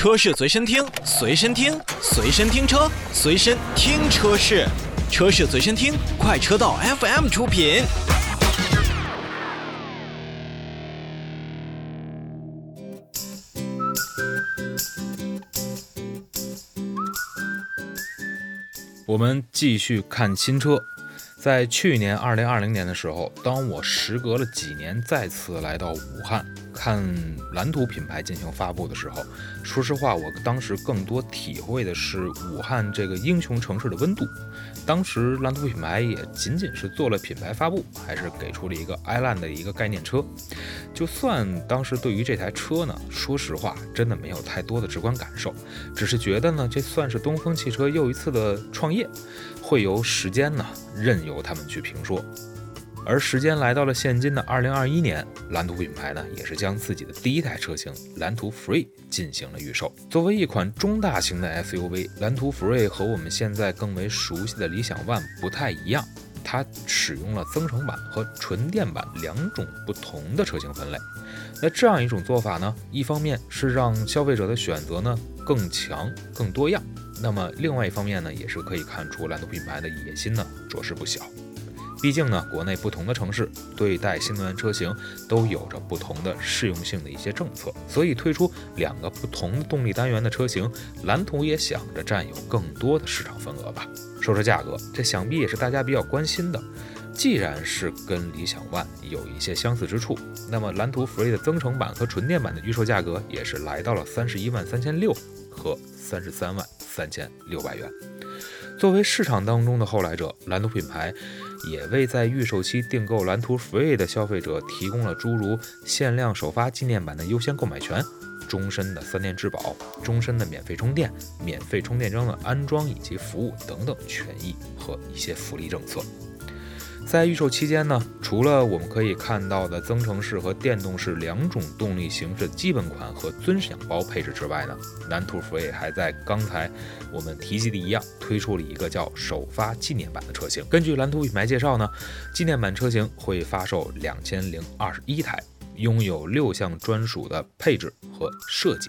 车市随身听，随身听，随身听车，随身听车市，车市随身听，快车道 FM 出品。我们继续看新车。在去年二零二零年的时候，当我时隔了几年再次来到武汉。看蓝图品牌进行发布的时候，说实话，我当时更多体会的是武汉这个英雄城市的温度。当时蓝图品牌也仅仅是做了品牌发布，还是给出了一个 Island 的一个概念车。就算当时对于这台车呢，说实话，真的没有太多的直观感受，只是觉得呢，这算是东风汽车又一次的创业，会由时间呢任由他们去评说。而时间来到了现今的二零二一年，蓝图品牌呢也是将自己的第一台车型蓝图 Free 进行了预售。作为一款中大型的 SUV，蓝图 Free 和我们现在更为熟悉的理想 ONE 不太一样，它使用了增程版和纯电版两种不同的车型分类。那这样一种做法呢，一方面是让消费者的选择呢更强、更多样，那么另外一方面呢，也是可以看出蓝图品牌的野心呢着实不小。毕竟呢，国内不同的城市对待新能源车型都有着不同的适用性的一些政策，所以推出两个不同的动力单元的车型，蓝图也想着占有更多的市场份额吧。说说价格，这想必也是大家比较关心的。既然是跟理想 ONE 有一些相似之处，那么蓝图 Free 的增程版和纯电版的预售价格也是来到了三十一万三千六和三十三万三千六百元。作为市场当中的后来者，蓝图品牌。也为在预售期订购蓝图 Free 的消费者提供了诸如限量首发纪念版的优先购买权、终身的三电质保、终身的免费充电、免费充电桩的安装以及服务等等权益和一些福利政策。在预售期间呢，除了我们可以看到的增程式和电动式两种动力形式的基本款和尊享包配置之外呢，蓝图 Free 还在刚才我们提及的一样，推出了一个叫首发纪念版的车型。根据蓝图品牌介绍呢，纪念版车型会发售两千零二十一台，拥有六项专属的配置和设计，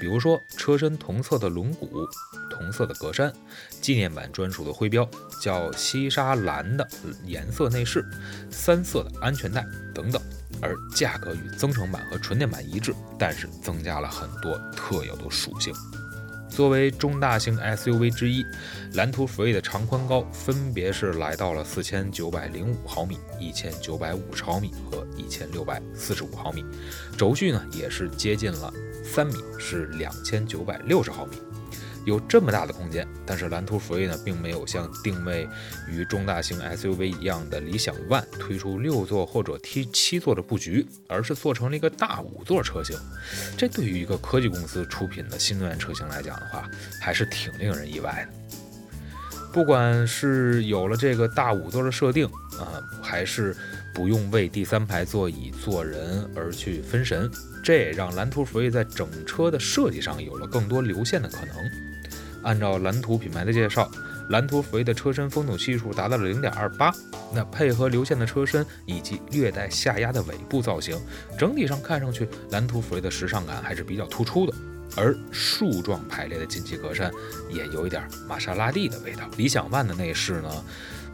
比如说车身同色的轮毂。同色的格栅，纪念版专属的徽标，叫西沙蓝的颜色内饰，三色的安全带等等。而价格与增程版和纯电版一致，但是增加了很多特有的属性。作为中大型 SUV 之一，蓝图 Free 的长宽高分别是来到了四千九百零五毫米、一千九百五十毫米和一千六百四十五毫米，轴距呢也是接近了三米，是两千九百六十毫米。有这么大的空间，但是蓝图 Free 呢，并没有像定位于中大型 SUV 一样的理想 ONE 推出六座或者 T 七座的布局，而是做成了一个大五座车型。这对于一个科技公司出品的新能源车型来讲的话，还是挺令人意外的。不管是有了这个大五座的设定啊，还是不用为第三排座椅坐人而去分神，这也让蓝图 Free 在整车的设计上有了更多流线的可能。按照蓝图品牌的介绍，蓝图 Free 的车身风阻系数达到了零点二八，那配合流线的车身以及略带下压的尾部造型，整体上看上去蓝图 Free 的时尚感还是比较突出的。而竖状排列的进气格栅也有一点玛莎拉蒂的味道。理想 ONE 的内饰呢？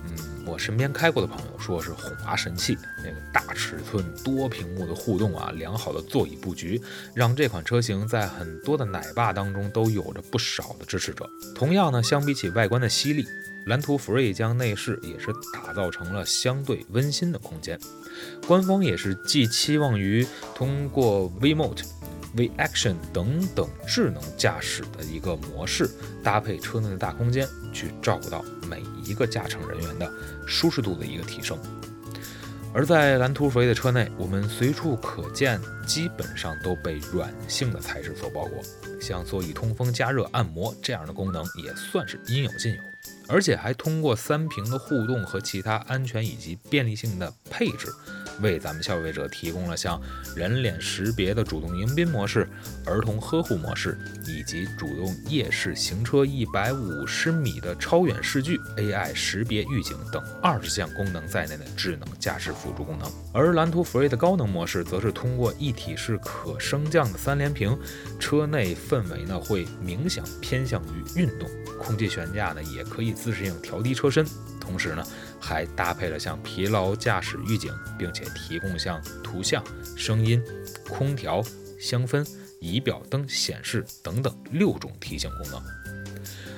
嗯我身边开过的朋友说是哄娃神器，那个大尺寸多屏幕的互动啊，良好的座椅布局，让这款车型在很多的奶爸当中都有着不少的支持者。同样呢，相比起外观的犀利，蓝图 Free 将内饰也是打造成了相对温馨的空间。官方也是寄期望于通过 V-Mode。V Action 等等智能驾驶的一个模式，搭配车内的大空间，去照顾到每一个驾乘人员的舒适度的一个提升。而在蓝图 Free 的车内，我们随处可见，基本上都被软性的材质所包裹，像座椅通风、加热、按摩这样的功能也算是应有尽有，而且还通过三屏的互动和其他安全以及便利性的配置。为咱们消费者提供了像人脸识别的主动迎宾模式、儿童呵护模式，以及主动夜视行车一百五十米的超远视距、AI 识别预警等二十项功能在内的智能驾驶辅助功能。而蓝图 Free 的高能模式，则是通过一体式可升降的三连屏，车内氛围呢会明显偏向于运动，空气悬架呢也可以自适应调低车身。同时呢，还搭配了像疲劳驾驶预警，并且提供像图像、声音、空调、香氛、仪表灯显示等等六种提醒功能。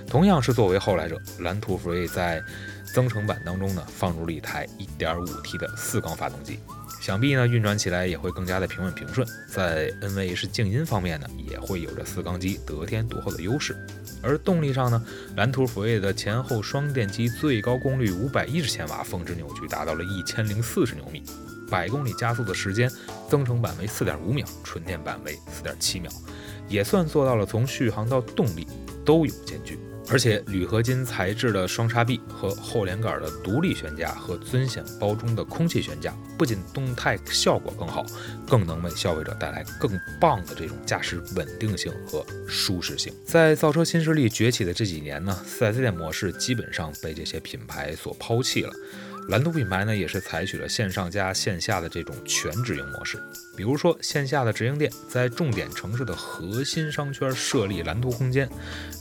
同样是作为后来者，蓝图 Free 在增程版当中呢，放入了一台 1.5T 的四缸发动机，想必呢运转起来也会更加的平稳平顺。在 NVH 静音方面呢，也会有着四缸机得天独厚的优势。而动力上呢，蓝图 Free 的前后双电机最高功率五百一十千瓦，峰值扭矩达到了一千零四十牛米，百公里加速的时间，增程版为四点五秒，纯电版为四点七秒，也算做到了从续航到动力都有间距。而且铝合金材质的双叉臂和后连杆的独立悬架和尊享包中的空气悬架，不仅动态效果更好，更能为消费者带来更棒的这种驾驶稳定性和舒适性。在造车新势力崛起的这几年呢，4S 店模式基本上被这些品牌所抛弃了。蓝图品牌呢，也是采取了线上加线下的这种全直营模式。比如说，线下的直营店在重点城市的核心商圈设立蓝图空间，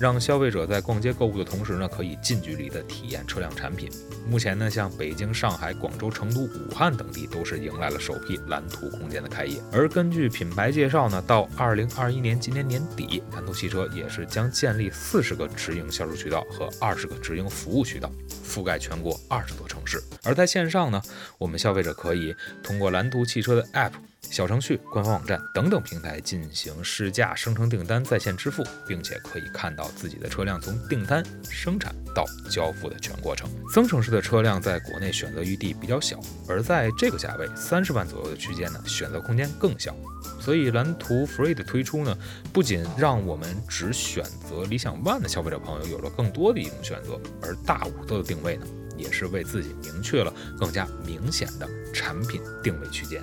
让消费者在逛街购物的同时呢，可以近距离的体验车辆产品。目前呢，像北京、上海、广州、成都、武汉等地都是迎来了首批蓝图空间的开业。而根据品牌介绍呢，到二零二一年今年年底，蓝图汽车也是将建立四十个直营销售渠道和二十个直营服务渠道，覆盖全国二十座城市。而在线上呢，我们消费者可以通过蓝图汽车的 App。小程序、官方网站等等平台进行试驾、生成订单、在线支付，并且可以看到自己的车辆从订单、生产到交付的全过程。增程式的车辆在国内选择余地比较小，而在这个价位三十万左右的区间呢，选择空间更小。所以蓝图 Free 的推出呢，不仅让我们只选择理想 ONE 的消费者朋友有了更多的一种选择，而大五座的定位呢，也是为自己明确了更加明显的产品定位区间。